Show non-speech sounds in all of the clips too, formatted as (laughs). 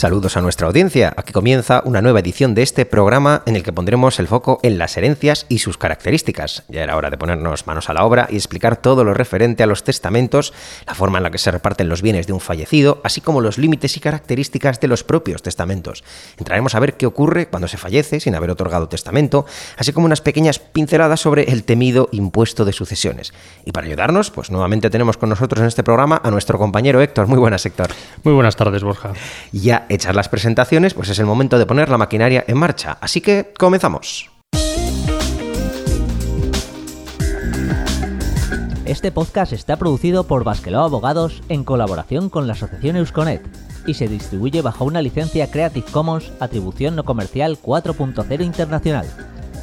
Saludos a nuestra audiencia. Aquí comienza una nueva edición de este programa en el que pondremos el foco en las herencias y sus características. Ya era hora de ponernos manos a la obra y explicar todo lo referente a los testamentos, la forma en la que se reparten los bienes de un fallecido, así como los límites y características de los propios testamentos. Entraremos a ver qué ocurre cuando se fallece sin haber otorgado testamento, así como unas pequeñas pinceladas sobre el temido impuesto de sucesiones. Y para ayudarnos, pues nuevamente tenemos con nosotros en este programa a nuestro compañero Héctor. Muy buenas, Héctor. Muy buenas tardes, Borja. Ya hechas las presentaciones, pues es el momento de poner la maquinaria en marcha. Así que comenzamos. Este podcast está producido por Basqueló Abogados en colaboración con la Asociación Eusconet y se distribuye bajo una licencia Creative Commons Atribución No Comercial 4.0 Internacional.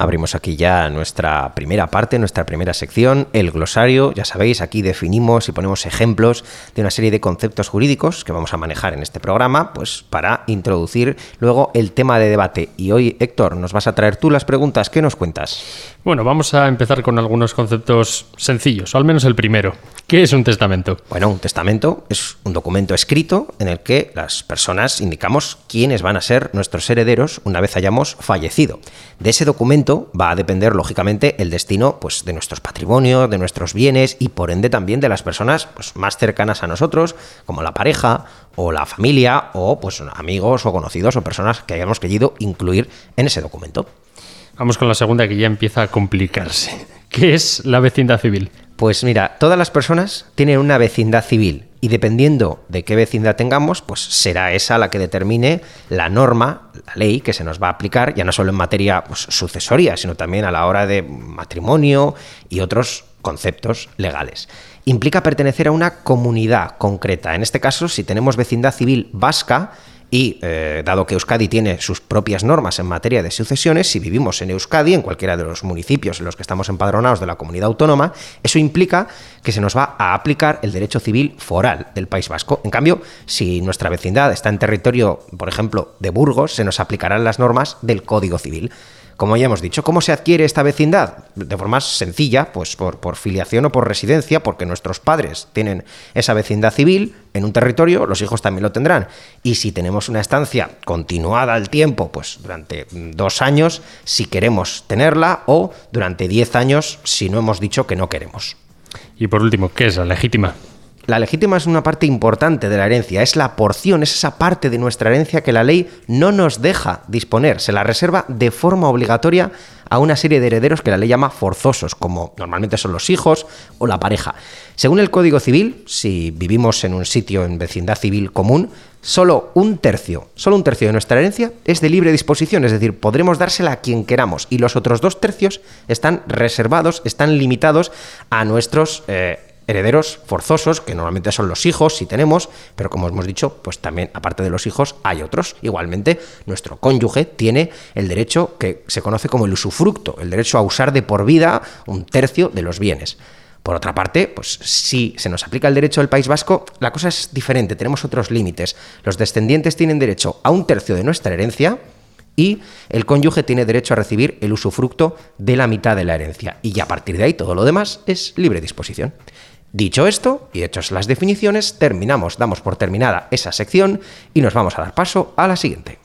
Abrimos aquí ya nuestra primera parte, nuestra primera sección, el glosario. Ya sabéis, aquí definimos y ponemos ejemplos de una serie de conceptos jurídicos que vamos a manejar en este programa, pues para introducir luego el tema de debate. Y hoy, Héctor, nos vas a traer tú las preguntas. ¿Qué nos cuentas? Bueno, vamos a empezar con algunos conceptos sencillos, o al menos el primero. ¿Qué es un testamento? Bueno, un testamento es un documento escrito en el que las personas indicamos quiénes van a ser nuestros herederos una vez hayamos fallecido. De ese documento va a depender, lógicamente, el destino pues, de nuestros patrimonios, de nuestros bienes y, por ende, también de las personas pues, más cercanas a nosotros, como la pareja o la familia o pues, amigos o conocidos o personas que hayamos querido incluir en ese documento. Vamos con la segunda que ya empieza a complicarse. ¿Qué es la vecindad civil? Pues mira, todas las personas tienen una vecindad civil y dependiendo de qué vecindad tengamos, pues será esa la que determine la norma, la ley que se nos va a aplicar, ya no solo en materia pues, sucesoria, sino también a la hora de matrimonio y otros conceptos legales. Implica pertenecer a una comunidad concreta. En este caso, si tenemos vecindad civil vasca, y eh, dado que Euskadi tiene sus propias normas en materia de sucesiones, si vivimos en Euskadi, en cualquiera de los municipios en los que estamos empadronados de la comunidad autónoma, eso implica que se nos va a aplicar el derecho civil foral del País Vasco. En cambio, si nuestra vecindad está en territorio, por ejemplo, de Burgos, se nos aplicarán las normas del Código Civil. Como ya hemos dicho, ¿cómo se adquiere esta vecindad? De forma sencilla, pues por, por, filiación o por residencia, porque nuestros padres tienen esa vecindad civil en un territorio, los hijos también lo tendrán. Y si tenemos una estancia continuada al tiempo, pues durante dos años, si queremos tenerla, o durante diez años, si no hemos dicho que no queremos. Y por último, ¿qué es la legítima? La legítima es una parte importante de la herencia, es la porción, es esa parte de nuestra herencia que la ley no nos deja disponer, se la reserva de forma obligatoria a una serie de herederos que la ley llama forzosos, como normalmente son los hijos o la pareja. Según el Código Civil, si vivimos en un sitio en vecindad civil común, solo un tercio, solo un tercio de nuestra herencia es de libre disposición, es decir, podremos dársela a quien queramos y los otros dos tercios están reservados, están limitados a nuestros eh, herederos forzosos, que normalmente son los hijos, si tenemos, pero como hemos dicho, pues también aparte de los hijos hay otros. Igualmente, nuestro cónyuge tiene el derecho que se conoce como el usufructo, el derecho a usar de por vida un tercio de los bienes. Por otra parte, pues si se nos aplica el derecho del País Vasco, la cosa es diferente, tenemos otros límites. Los descendientes tienen derecho a un tercio de nuestra herencia, y el cónyuge tiene derecho a recibir el usufructo de la mitad de la herencia. Y ya a partir de ahí todo lo demás es libre disposición. Dicho esto, y hechas las definiciones, terminamos, damos por terminada esa sección y nos vamos a dar paso a la siguiente.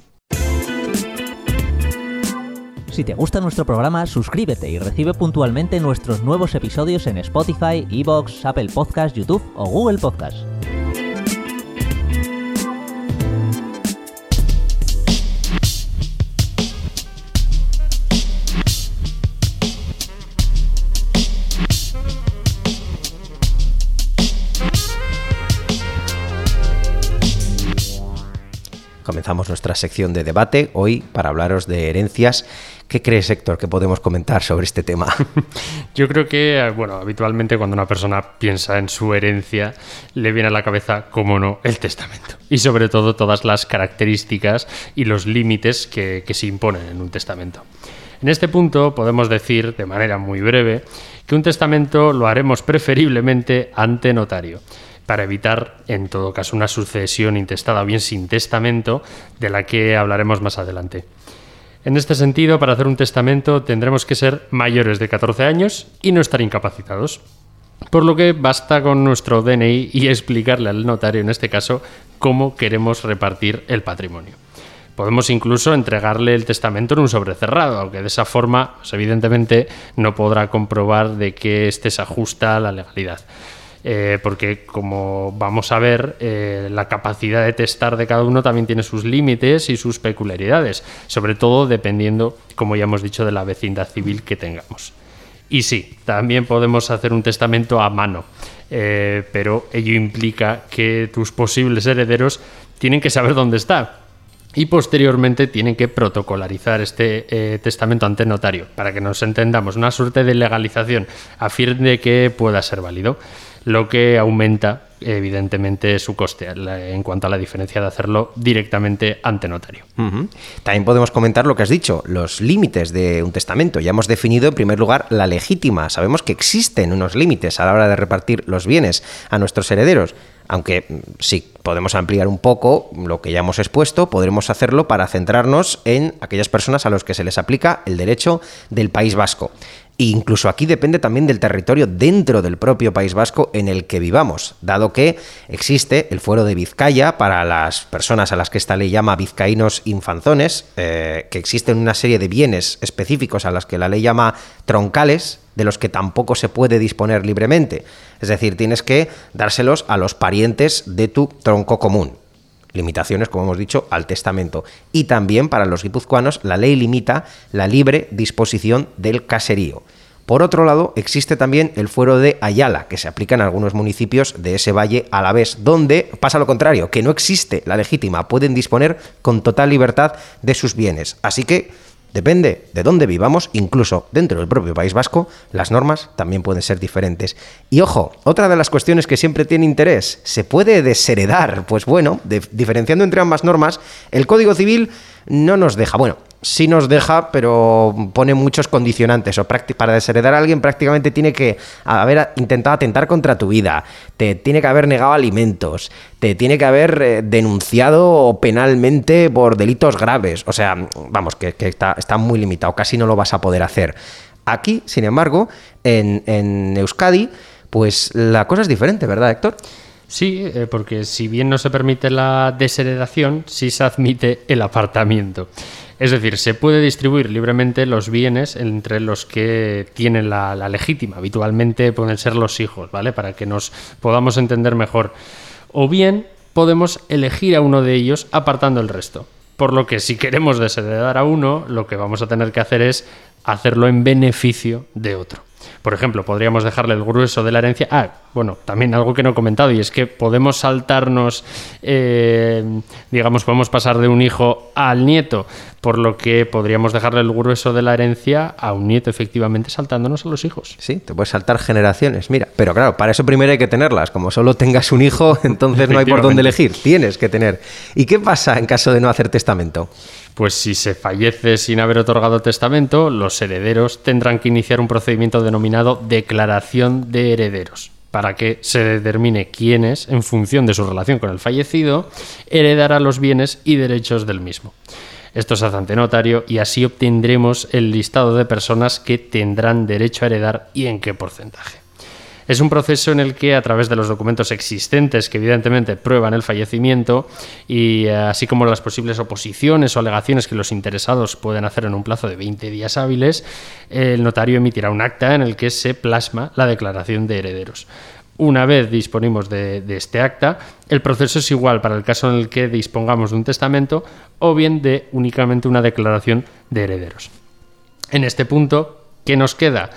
Si te gusta nuestro programa, suscríbete y recibe puntualmente nuestros nuevos episodios en Spotify, Evox, Apple Podcasts, YouTube o Google Podcasts. Nuestra sección de debate, hoy para hablaros de herencias. ¿Qué crees, Héctor, que podemos comentar sobre este tema? (laughs) Yo creo que, bueno, habitualmente cuando una persona piensa en su herencia, le viene a la cabeza, como no, el testamento. Y sobre todo todas las características y los límites que se imponen en un testamento. En este punto podemos decir, de manera muy breve, que un testamento lo haremos preferiblemente ante notario para evitar, en todo caso, una sucesión intestada o bien sin testamento, de la que hablaremos más adelante. En este sentido, para hacer un testamento tendremos que ser mayores de 14 años y no estar incapacitados. Por lo que basta con nuestro DNI y explicarle al notario, en este caso, cómo queremos repartir el patrimonio. Podemos incluso entregarle el testamento en un sobre cerrado, aunque de esa forma, pues, evidentemente, no podrá comprobar de que éste se ajusta a la legalidad. Eh, porque como vamos a ver, eh, la capacidad de testar de cada uno también tiene sus límites y sus peculiaridades, sobre todo dependiendo, como ya hemos dicho, de la vecindad civil que tengamos. Y sí, también podemos hacer un testamento a mano, eh, pero ello implica que tus posibles herederos tienen que saber dónde está, y posteriormente tienen que protocolarizar este testamento ante notario para que nos entendamos, una suerte de legalización a fin de que pueda ser válido lo que aumenta evidentemente su coste en cuanto a la diferencia de hacerlo directamente ante notario. También podemos comentar lo que has dicho, los límites de un testamento. Ya hemos definido en primer lugar la legítima. Sabemos que existen unos límites a la hora de repartir los bienes a nuestros herederos. Aunque mm, si podemos ampliar un poco lo que ya hemos expuesto, podremos hacerlo para centrarnos en aquellas personas a los que se les aplica el derecho del País Vasco. Incluso aquí depende también del territorio dentro del propio País Vasco en el que vivamos, dado que existe el fuero de Vizcaya para las personas a las que esta ley llama vizcaínos infanzones, eh, que existen una serie de bienes específicos a las que la ley llama troncales, de los que tampoco se puede disponer libremente. Es decir, tienes que dárselos a los parientes de tu tronco común limitaciones, como hemos dicho, al testamento. Y también para los guipuzcoanos la ley limita la libre disposición del caserío. Por otro lado, existe también el fuero de Ayala, que se aplica en algunos municipios de ese valle a la vez, donde pasa lo contrario, que no existe la legítima, pueden disponer con total libertad de sus bienes. Así que Depende de dónde vivamos, incluso dentro del propio País Vasco, las normas también pueden ser diferentes. Y ojo, otra de las cuestiones que siempre tiene interés, ¿se puede desheredar? Pues bueno, diferenciando entre ambas normas, el Código Civil no nos deja, bueno, sí nos deja, pero pone muchos condicionantes. O para desheredar a alguien prácticamente tiene que haber intentado atentar contra tu vida, te tiene que haber negado alimentos, te tiene que haber eh, denunciado penalmente por delitos graves. O sea, vamos, que, está, muy limitado, casi no lo vas a poder hacer. Aquí, sin embargo, en, en Euskadi, pues la cosa es diferente, ¿verdad, Héctor? Sí, eh, porque si bien no se permite la desheredación, sí se admite el apartamiento. Es decir, se puede distribuir libremente los bienes entre los que tienen la, legítima. Habitualmente pueden ser los hijos, ¿vale? Para que nos podamos entender mejor. O bien podemos elegir a uno de ellos apartando el resto. Por lo que si queremos desheredar a uno, lo que vamos a tener que hacer es hacerlo en beneficio de otro. Por ejemplo, podríamos dejarle el grueso de la herencia. Ah, bueno, también algo que no he comentado, y es que podemos saltarnos, eh, digamos, podemos pasar de un hijo al nieto, por lo que podríamos dejarle el grueso de la herencia a un nieto, efectivamente, saltándonos a los hijos. Sí, te puedes saltar generaciones, mira. Pero claro, para eso primero hay que tenerlas. Como solo tengas un hijo, (laughs) entonces no hay por dónde elegir. Tienes que tener. ¿Y qué pasa en caso de no hacer testamento? Pues si se fallece sin haber otorgado testamento, los herederos tendrán que iniciar un procedimiento denominado declaración de herederos para que se determine quiénes, en función de su relación con el fallecido, heredará los bienes y derechos del mismo. Esto se hace ante notario y así obtendremos el listado de personas que tendrán derecho a heredar y en qué porcentaje. Es un proceso en el que a través de los documentos existentes que evidentemente prueban el fallecimiento y eh, así como las posibles oposiciones o alegaciones que los interesados pueden hacer en un plazo de 20 días hábiles, el notario emitirá un acta en el que se plasma la declaración de herederos. Una vez disponimos de, de, este acta, el proceso es igual para el caso en el que dispongamos de un testamento o bien de únicamente una declaración de herederos. En este punto, ¿qué nos queda?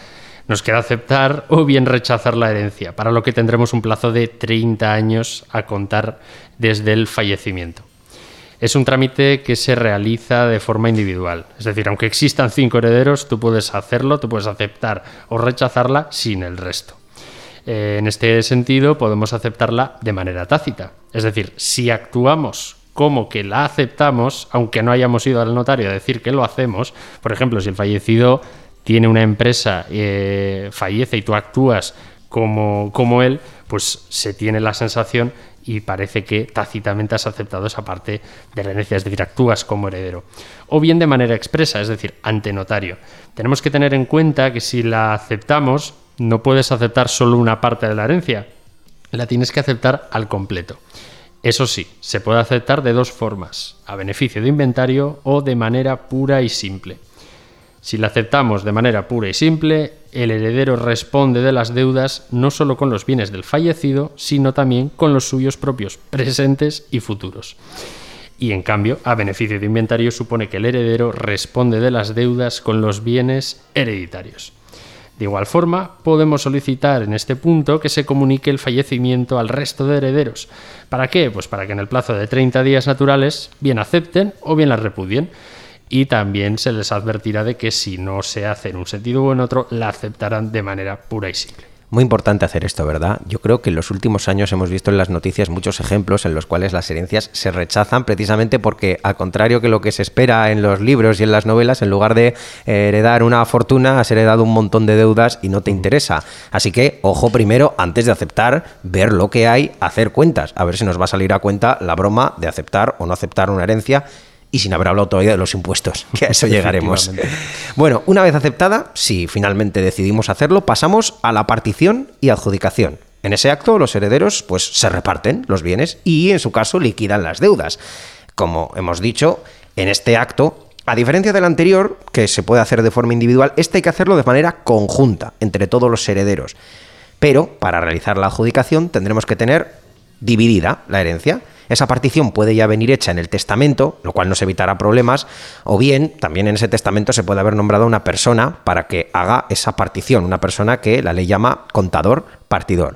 Nos queda aceptar o bien rechazar la herencia, para lo que tendremos un plazo de 30 años a contar desde el fallecimiento. Es un trámite que se realiza de forma individual. Es decir, aunque existan cinco herederos, tú puedes hacerlo, tú puedes aceptar o rechazarla sin el resto. Eh, en este sentido, podemos aceptarla de manera tácita. Es decir, si actuamos como que la aceptamos, aunque no hayamos ido al notario a decir que lo hacemos, por ejemplo, si el fallecido tiene una empresa, eh, fallece y tú actúas como, como él, pues se tiene la sensación y parece que tácitamente has aceptado esa parte de la herencia, es decir, actúas como heredero. O bien de manera expresa, es decir, ante notario. Tenemos que tener en cuenta que si la aceptamos, no puedes aceptar solo una parte de la herencia, la tienes que aceptar al completo. Eso sí, se puede aceptar de dos formas, a beneficio de inventario o de manera pura y simple. Si la aceptamos de manera pura y simple, el heredero responde de las deudas no solo con los bienes del fallecido, sino también con los suyos propios presentes y futuros. Y en cambio, a beneficio de inventario supone que el heredero responde de las deudas con los bienes hereditarios. De igual forma, podemos solicitar en este punto que se comunique el fallecimiento al resto de herederos. ¿Para qué? Pues para que en el plazo de 30 días naturales bien acepten o bien la repudien y también se les advertirá de que si no se hace en un sentido o en otro, la aceptarán de manera pura y simple. Muy importante hacer esto, ¿verdad? Yo creo que en los últimos años hemos visto en las noticias muchos ejemplos en los cuales las herencias se rechazan precisamente porque, al contrario que lo que se espera en los libros y en las novelas, en lugar de eh, heredar una fortuna, has heredado un montón de deudas y no te interesa. Así que, ojo primero, antes de aceptar, ver lo que hay, hacer cuentas, a ver si nos va a salir a cuenta la broma de aceptar o no aceptar una herencia y sin haber hablado todavía de los impuestos, que a eso (laughs) llegaremos. Bueno, una vez aceptada, si finalmente decidimos hacerlo, pasamos a la partición y adjudicación. En ese acto, los herederos pues, se reparten los bienes y, en su caso, liquidan las deudas. Como hemos dicho, en este acto a diferencia del anterior, que se puede hacer de forma individual, este hay que hacerlo de manera conjunta entre todos los herederos. Pero para realizar la adjudicación tendremos que tener dividida la herencia. Esa partición puede ya venir hecha en el testamento, lo cual nos evitará problemas, o bien también en ese testamento se puede haber nombrado una persona para que haga esa partición, una persona que la ley llama contador partidor.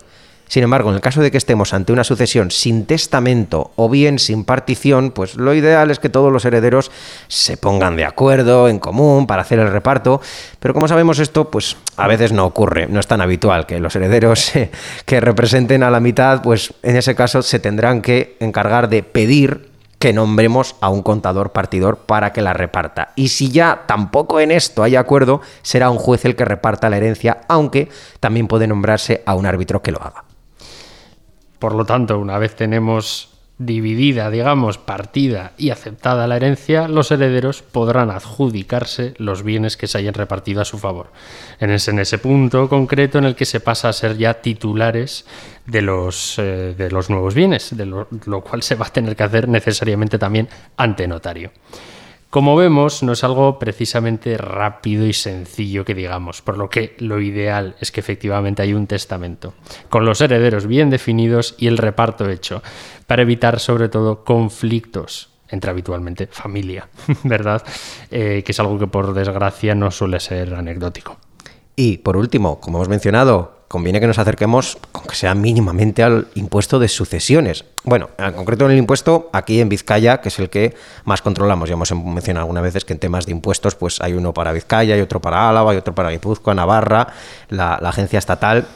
Sin embargo, en el caso de que estemos ante una sucesión sin testamento o bien sin partición, pues lo ideal es que todos los herederos se pongan de acuerdo, en común, para hacer el reparto. Pero como sabemos esto, pues a veces no ocurre, no es tan habitual que los herederos (laughs) que representen a la mitad, pues en ese caso se tendrán que encargar de pedir que nombremos a un contador partidor para que la reparta. Y si ya tampoco en esto hay acuerdo, será un juez el que reparta la herencia, aunque también puede nombrarse a un árbitro que lo haga. Por lo tanto, una vez tenemos dividida, digamos, partida y aceptada la herencia, los herederos podrán adjudicarse los bienes que se hayan repartido a su favor. En ese, en ese punto concreto en el que se pasa a ser ya titulares de los, eh, de los nuevos bienes, de lo cual se va a tener que hacer necesariamente también ante notario. Como vemos, no es algo precisamente rápido y sencillo que digamos, por lo que lo ideal es que efectivamente hay un testamento, con los herederos bien definidos y el reparto hecho, para evitar sobre todo conflictos entre habitualmente familia, (laughs) ¿verdad? Eh, que es algo que por desgracia no suele ser anecdótico. Y por último, como hemos mencionado, conviene que nos acerquemos, aunque sea mínimamente, al impuesto de sucesiones. Bueno, en concreto en el impuesto, aquí en Vizcaya, que es el que más controlamos. Ya hemos mencionado algunas veces que en temas de impuestos, pues hay uno para Vizcaya, y otro para Álava, y otro para Guipúzcoa, Navarra, la, agencia estatal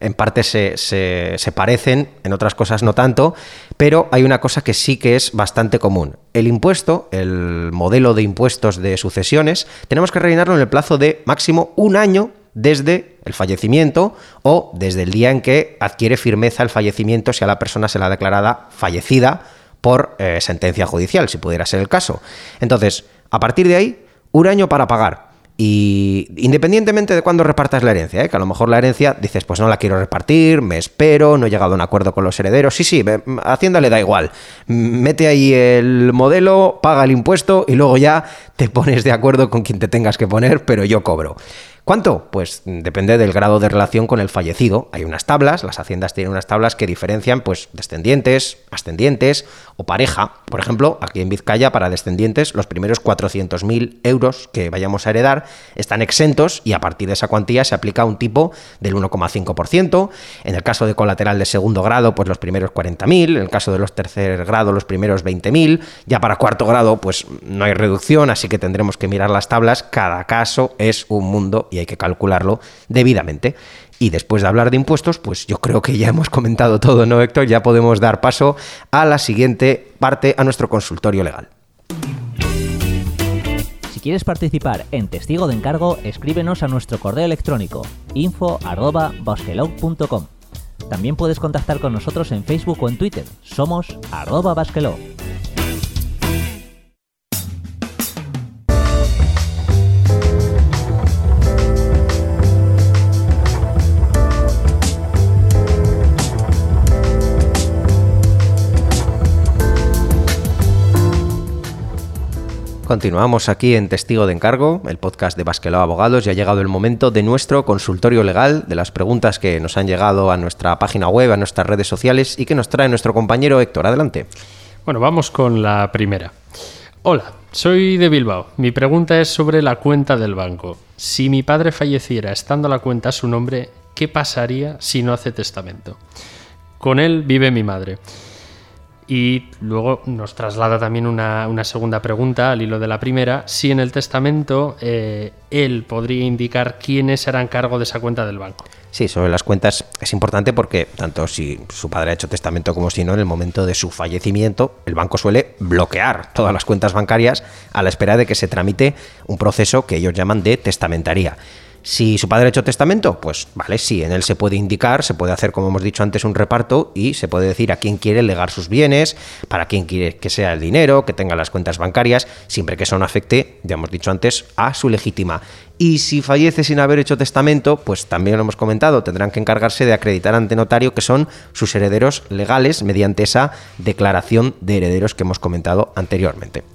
en parte se, se, parecen, en otras cosas no tanto, pero hay una cosa que sí que es bastante común. El impuesto, el modelo de impuestos de sucesiones, tenemos que rellenarlo en el plazo de máximo un año desde el fallecimiento o desde el día en que adquiere firmeza el fallecimiento si a la persona se la ha declarada fallecida por eh, sentencia judicial, si pudiera ser el caso. Entonces, a partir de ahí, un año para pagar. Y independientemente de cuándo repartas la herencia, ¿eh? que a lo mejor la herencia dices, pues no la quiero repartir, me espero, no he llegado a un acuerdo con los herederos. Sí, sí, Hacienda le da igual. Mete ahí el modelo, paga el impuesto y luego ya te (laughs) pones de acuerdo con quien te tengas que poner, pero yo cobro. ¿Cuánto? Pues depende del grado de relación con el fallecido. Hay unas tablas, las haciendas tienen unas tablas que diferencian pues descendientes, ascendientes o pareja. Por ejemplo, aquí en Vizcaya para descendientes los primeros 400.000 euros que vayamos a heredar están exentos y a partir de esa cuantía se aplica un tipo del 1,5%. En el caso de colateral de segundo grado, pues los primeros 40.000. En el caso de los tercer grado, los primeros 20.000. Ya para cuarto grado, pues no hay reducción, así que tendremos que mirar las tablas. Cada caso es un mundo y hay que calcularlo debidamente. Y después de hablar de impuestos, pues yo creo que ya hemos comentado todo, ¿no, Héctor? Ya podemos dar paso a la siguiente parte, a nuestro consultorio legal. Si quieres participar en Testigo de Encargo, escríbenos a nuestro correo electrónico info.basquelog.com. También puedes contactar con nosotros en Facebook o en Twitter. Somos arroba basquelog. Continuamos aquí en Testigo de Encargo, el podcast de Basquelao Abogados, y ha llegado el momento de nuestro consultorio legal, de las preguntas que nos han llegado a nuestra página web, a nuestras redes sociales y que nos trae nuestro compañero Héctor. Adelante. Bueno, vamos con la primera. Hola, soy de Bilbao. Mi pregunta es sobre la cuenta del banco. Si mi padre falleciera estando la cuenta a su nombre, ¿qué pasaría si no hace testamento? Con él vive mi madre. Y luego nos traslada también una, segunda pregunta al hilo de la primera, si en el testamento eh, él podría indicar quiénes harán cargo de esa cuenta del banco. Sí, sobre las cuentas es importante porque tanto si su padre ha hecho testamento como si no, en el momento de su fallecimiento, el banco suele bloquear todas las cuentas bancarias a la espera de que se tramite un proceso que ellos llaman de testamentaría. Si su padre ha hecho testamento, pues vale, sí, en él se puede indicar, se puede hacer, como hemos dicho antes, un reparto y se puede decir a quién quiere legar sus bienes, para quién quiere que sea el dinero, que tenga las cuentas bancarias, siempre que eso no afecte, ya hemos dicho antes, a su legítima. Y si fallece sin haber hecho testamento, pues también lo hemos comentado, tendrán que encargarse de acreditar ante notario que son sus herederos legales mediante esa declaración de herederos que hemos comentado anteriormente.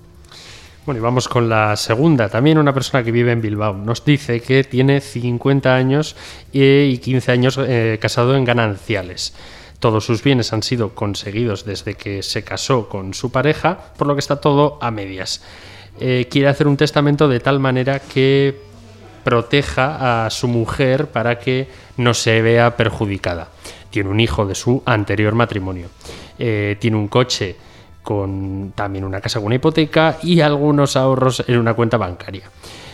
Bueno, y vamos con la segunda. También una persona que vive en Bilbao. Nos dice que tiene 50 años y 15 años eh, casado en gananciales. Todos sus bienes han sido conseguidos desde que se casó con su pareja, por lo que está todo a medias. Eh, quiere hacer un testamento de tal manera que proteja a su mujer para que no se vea perjudicada. Tiene un hijo de su anterior matrimonio. Eh, tiene un coche con también una casa con una hipoteca y algunos ahorros en una cuenta bancaria.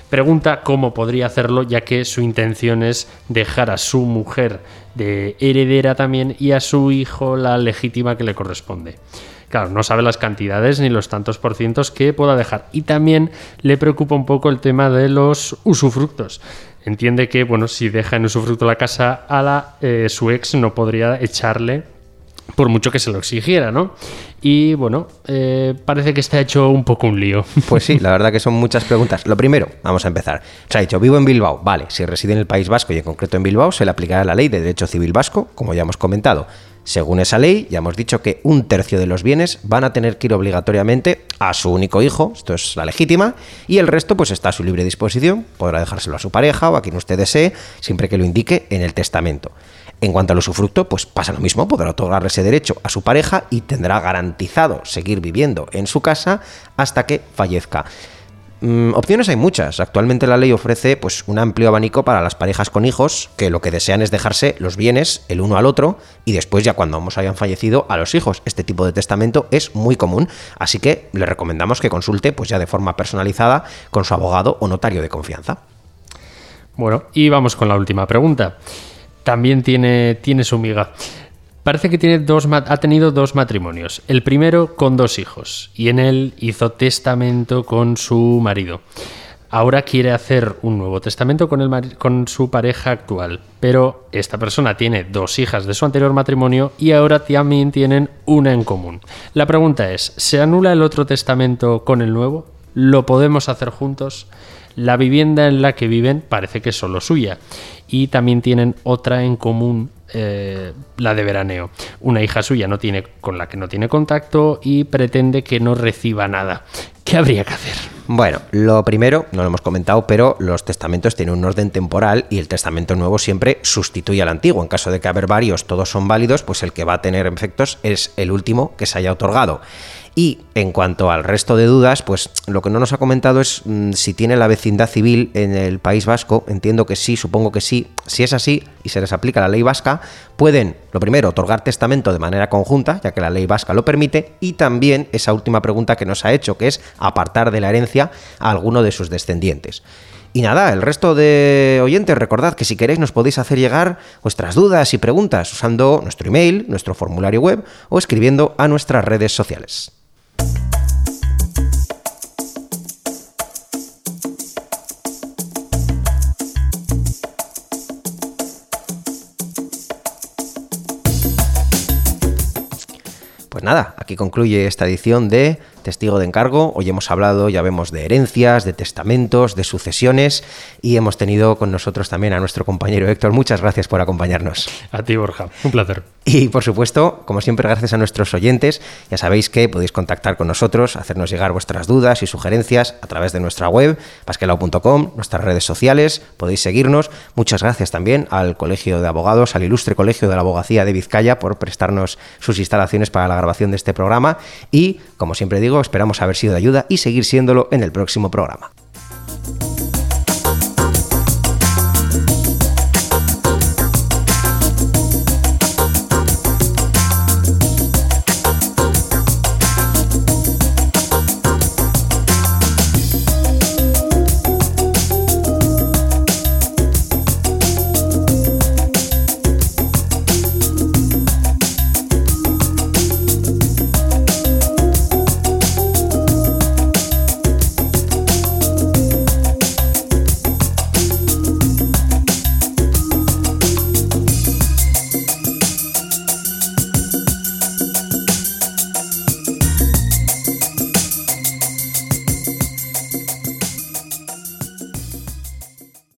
Pregunta cómo podría hacerlo ya que su intención es dejar a su mujer de heredera también y a su hijo la legítima que le corresponde. Claro, no sabe las cantidades ni los tantos por cientos que pueda dejar. Y también le preocupa un poco el tema de los usufructos. Entiende que, bueno, si deja en usufructo la casa a la, eh, su ex no podría echarle por mucho que se lo exigiera, ¿no? Y bueno, eh, parece que está hecho un poco un lío. Pues sí, la verdad que son muchas preguntas. Lo primero, vamos a empezar. Se ha dicho, vivo en Bilbao. Vale, si reside en el País Vasco y en concreto en Bilbao, se le aplicará la ley de derecho civil vasco, como ya hemos comentado. Según esa ley, ya hemos dicho que un tercio de los bienes van a tener que ir obligatoriamente a su único hijo, esto es la legítima, y el resto pues está a su libre disposición, podrá dejárselo a su pareja o a quien usted desee, siempre que lo indique en el testamento. En cuanto al usufructo, pues pasa lo mismo, podrá otorgarle ese derecho a su pareja y tendrá garantizado seguir viviendo en su casa hasta que fallezca. Mm, opciones hay muchas. Actualmente la ley ofrece pues, un amplio abanico para las parejas con hijos que lo que desean es dejarse los bienes el uno al otro y después ya cuando ambos hayan fallecido a los hijos. Este tipo de testamento es muy común, así que le recomendamos que consulte pues ya de forma personalizada con su abogado o notario de confianza. Bueno, y vamos con la última pregunta también tiene, tiene su miga. Parece que tiene dos, ha tenido dos matrimonios. El primero con dos hijos y en él hizo testamento con su marido. Ahora quiere hacer un nuevo testamento con, el, con su pareja actual, pero esta persona tiene dos hijas de su anterior matrimonio y ahora también tienen una en común. La pregunta es, ¿se anula el otro testamento con el nuevo? Lo podemos hacer juntos. La vivienda en la que viven parece que es solo suya y también tienen otra en común eh, la de veraneo. Una hija suya no tiene, con la que no tiene contacto y pretende que no reciba nada. ¿Qué habría que hacer? Bueno, lo primero, no lo hemos comentado, pero los testamentos tienen un orden temporal y el testamento nuevo siempre sustituye al antiguo. En caso de que haber varios, todos son válidos, pues el que va a tener efectos es el último que se haya otorgado. Y en cuanto al resto de dudas, pues lo que no nos ha comentado es mm, si tiene la vecindad civil en el País Vasco. Entiendo que sí, supongo que sí. Si es así y se les aplica la ley vasca, pueden, lo primero, otorgar testamento de manera conjunta, ya que la ley vasca lo permite, y también esa última pregunta que nos ha hecho, que es apartar de la herencia a alguno de sus descendientes. Y nada, el resto de oyentes, recordad que si queréis nos podéis hacer llegar vuestras dudas y preguntas usando nuestro email, nuestro formulario web o escribiendo a nuestras redes sociales. Nada, aquí concluye esta edición de testigo de encargo. Hoy hemos hablado, ya vemos, de herencias, de testamentos, de sucesiones y hemos tenido con nosotros también a nuestro compañero Héctor. Muchas gracias por acompañarnos. A ti, Borja. Un placer. Y por supuesto, como siempre, gracias a nuestros oyentes. Ya sabéis que podéis contactar con nosotros, hacernos llegar vuestras dudas y sugerencias a través de nuestra web, pasquelao.com, nuestras redes sociales, podéis seguirnos. Muchas gracias también al Colegio de Abogados, al Ilustre Colegio de la Abogacía de Vizcaya por prestarnos sus instalaciones para la de este programa. Y, como siempre digo, esperamos haber sido de ayuda y seguir siéndolo en el próximo programa.